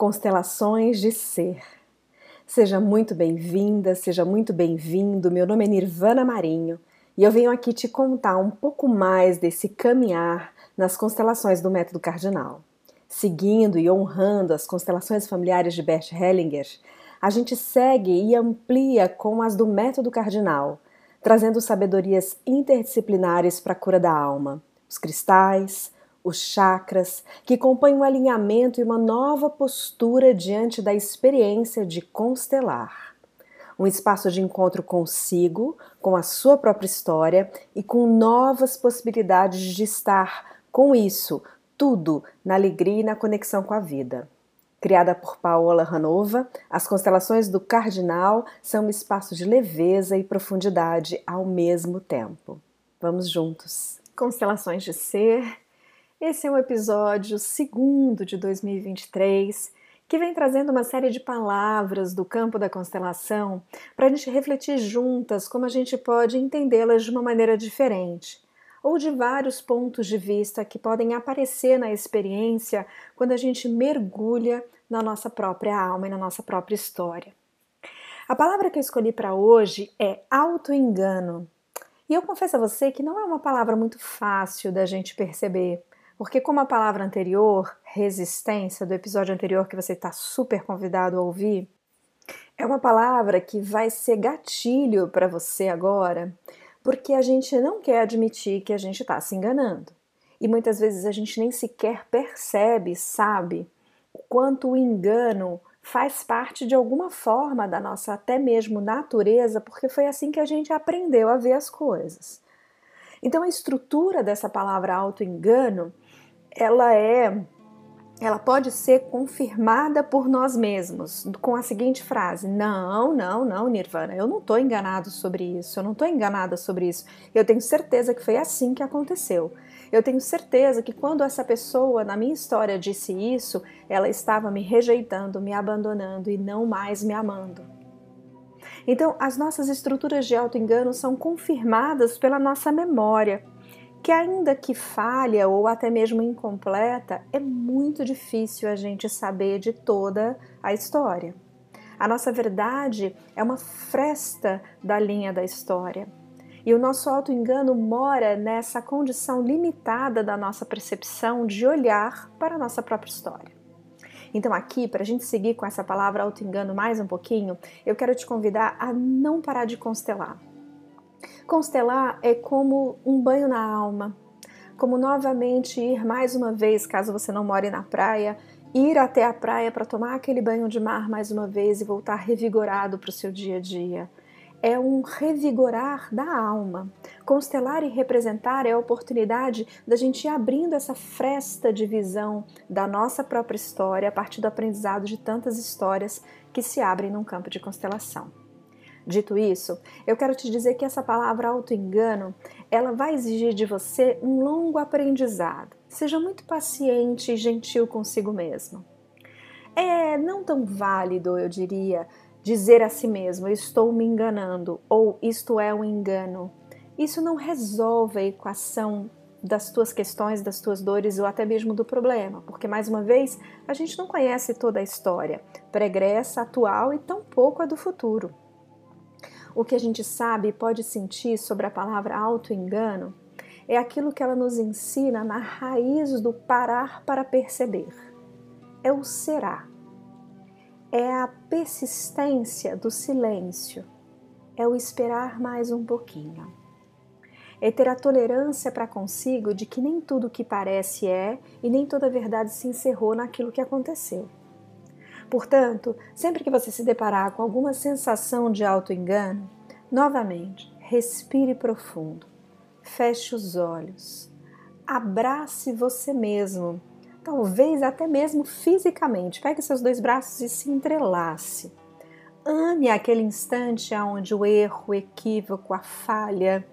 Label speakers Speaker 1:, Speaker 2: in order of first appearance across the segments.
Speaker 1: Constelações de Ser. Seja muito bem-vinda, seja muito bem-vindo. Meu nome é Nirvana Marinho e eu venho aqui te contar um pouco mais desse caminhar nas constelações do método cardinal. Seguindo e honrando as constelações familiares de Bert Hellinger, a gente segue e amplia com as do método cardinal, trazendo sabedorias interdisciplinares para a cura da alma, os cristais, os chakras, que compõem um alinhamento e uma nova postura diante da experiência de constelar. Um espaço de encontro consigo, com a sua própria história e com novas possibilidades de estar com isso, tudo na alegria e na conexão com a vida. Criada por Paola Ranova, as constelações do Cardinal são um espaço de leveza e profundidade ao mesmo tempo. Vamos juntos. Constelações de Ser esse é o episódio segundo de 2023 que vem trazendo uma série de palavras do campo da constelação para a gente refletir juntas como a gente pode entendê-las de uma maneira diferente ou de vários pontos de vista que podem aparecer na experiência quando a gente mergulha na nossa própria alma e na nossa própria história. A palavra que eu escolhi para hoje é autoengano. E eu confesso a você que não é uma palavra muito fácil da gente perceber. Porque, como a palavra anterior, resistência, do episódio anterior que você está super convidado a ouvir, é uma palavra que vai ser gatilho para você agora, porque a gente não quer admitir que a gente está se enganando. E muitas vezes a gente nem sequer percebe, sabe, o quanto o engano faz parte de alguma forma da nossa até mesmo natureza, porque foi assim que a gente aprendeu a ver as coisas. Então a estrutura dessa palavra auto-engano ela é ela pode ser confirmada por nós mesmos com a seguinte frase: Não, não, não, Nirvana, eu não estou enganado sobre isso, eu não estou enganada sobre isso. Eu tenho certeza que foi assim que aconteceu. Eu tenho certeza que quando essa pessoa na minha história disse isso, ela estava me rejeitando, me abandonando e não mais me amando. Então, as nossas estruturas de auto-engano são confirmadas pela nossa memória que ainda que falha ou até mesmo incompleta, é muito difícil a gente saber de toda a história. A nossa verdade é uma fresta da linha da história. E o nosso auto-engano mora nessa condição limitada da nossa percepção de olhar para a nossa própria história. Então, aqui, para a gente seguir com essa palavra auto-engano mais um pouquinho, eu quero te convidar a não parar de constelar Constelar é como um banho na alma, como novamente ir mais uma vez, caso você não more na praia, ir até a praia para tomar aquele banho de mar mais uma vez e voltar revigorado para o seu dia a dia. É um revigorar da alma. Constelar e representar é a oportunidade da gente ir abrindo essa fresta de visão da nossa própria história a partir do aprendizado de tantas histórias que se abrem num campo de constelação. Dito isso, eu quero te dizer que essa palavra autoengano, ela vai exigir de você um longo aprendizado. Seja muito paciente e gentil consigo mesmo. É não tão válido, eu diria, dizer a si mesmo estou me enganando ou isto é um engano. Isso não resolve a equação das tuas questões, das tuas dores ou até mesmo do problema, porque mais uma vez a gente não conhece toda a história, pregressa, atual e tampouco a do futuro. O que a gente sabe e pode sentir sobre a palavra auto-engano é aquilo que ela nos ensina na raiz do parar para perceber. É o será. É a persistência do silêncio. É o esperar mais um pouquinho. É ter a tolerância para consigo de que nem tudo que parece é e nem toda a verdade se encerrou naquilo que aconteceu. Portanto, sempre que você se deparar com alguma sensação de auto-engano, novamente, respire profundo, feche os olhos, abrace você mesmo, talvez até mesmo fisicamente. Pegue seus dois braços e se entrelace. Ame aquele instante onde o erro, o equívoco, a falha,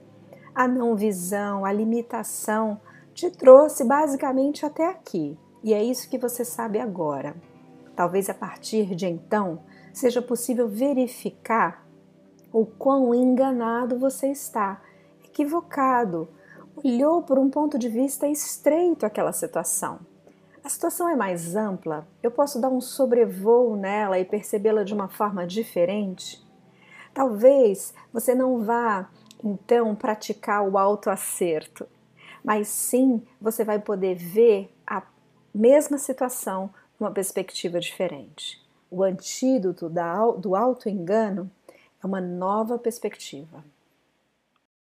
Speaker 1: a não visão, a limitação te trouxe basicamente até aqui. E é isso que você sabe agora. Talvez a partir de então seja possível verificar o quão enganado você está, equivocado, olhou por um ponto de vista estreito aquela situação. a situação é mais ampla, eu posso dar um sobrevoo nela e percebê-la de uma forma diferente? Talvez você não vá então praticar o autoacerto, mas sim você vai poder ver a mesma situação uma perspectiva diferente. O antídoto do auto-engano é uma nova perspectiva.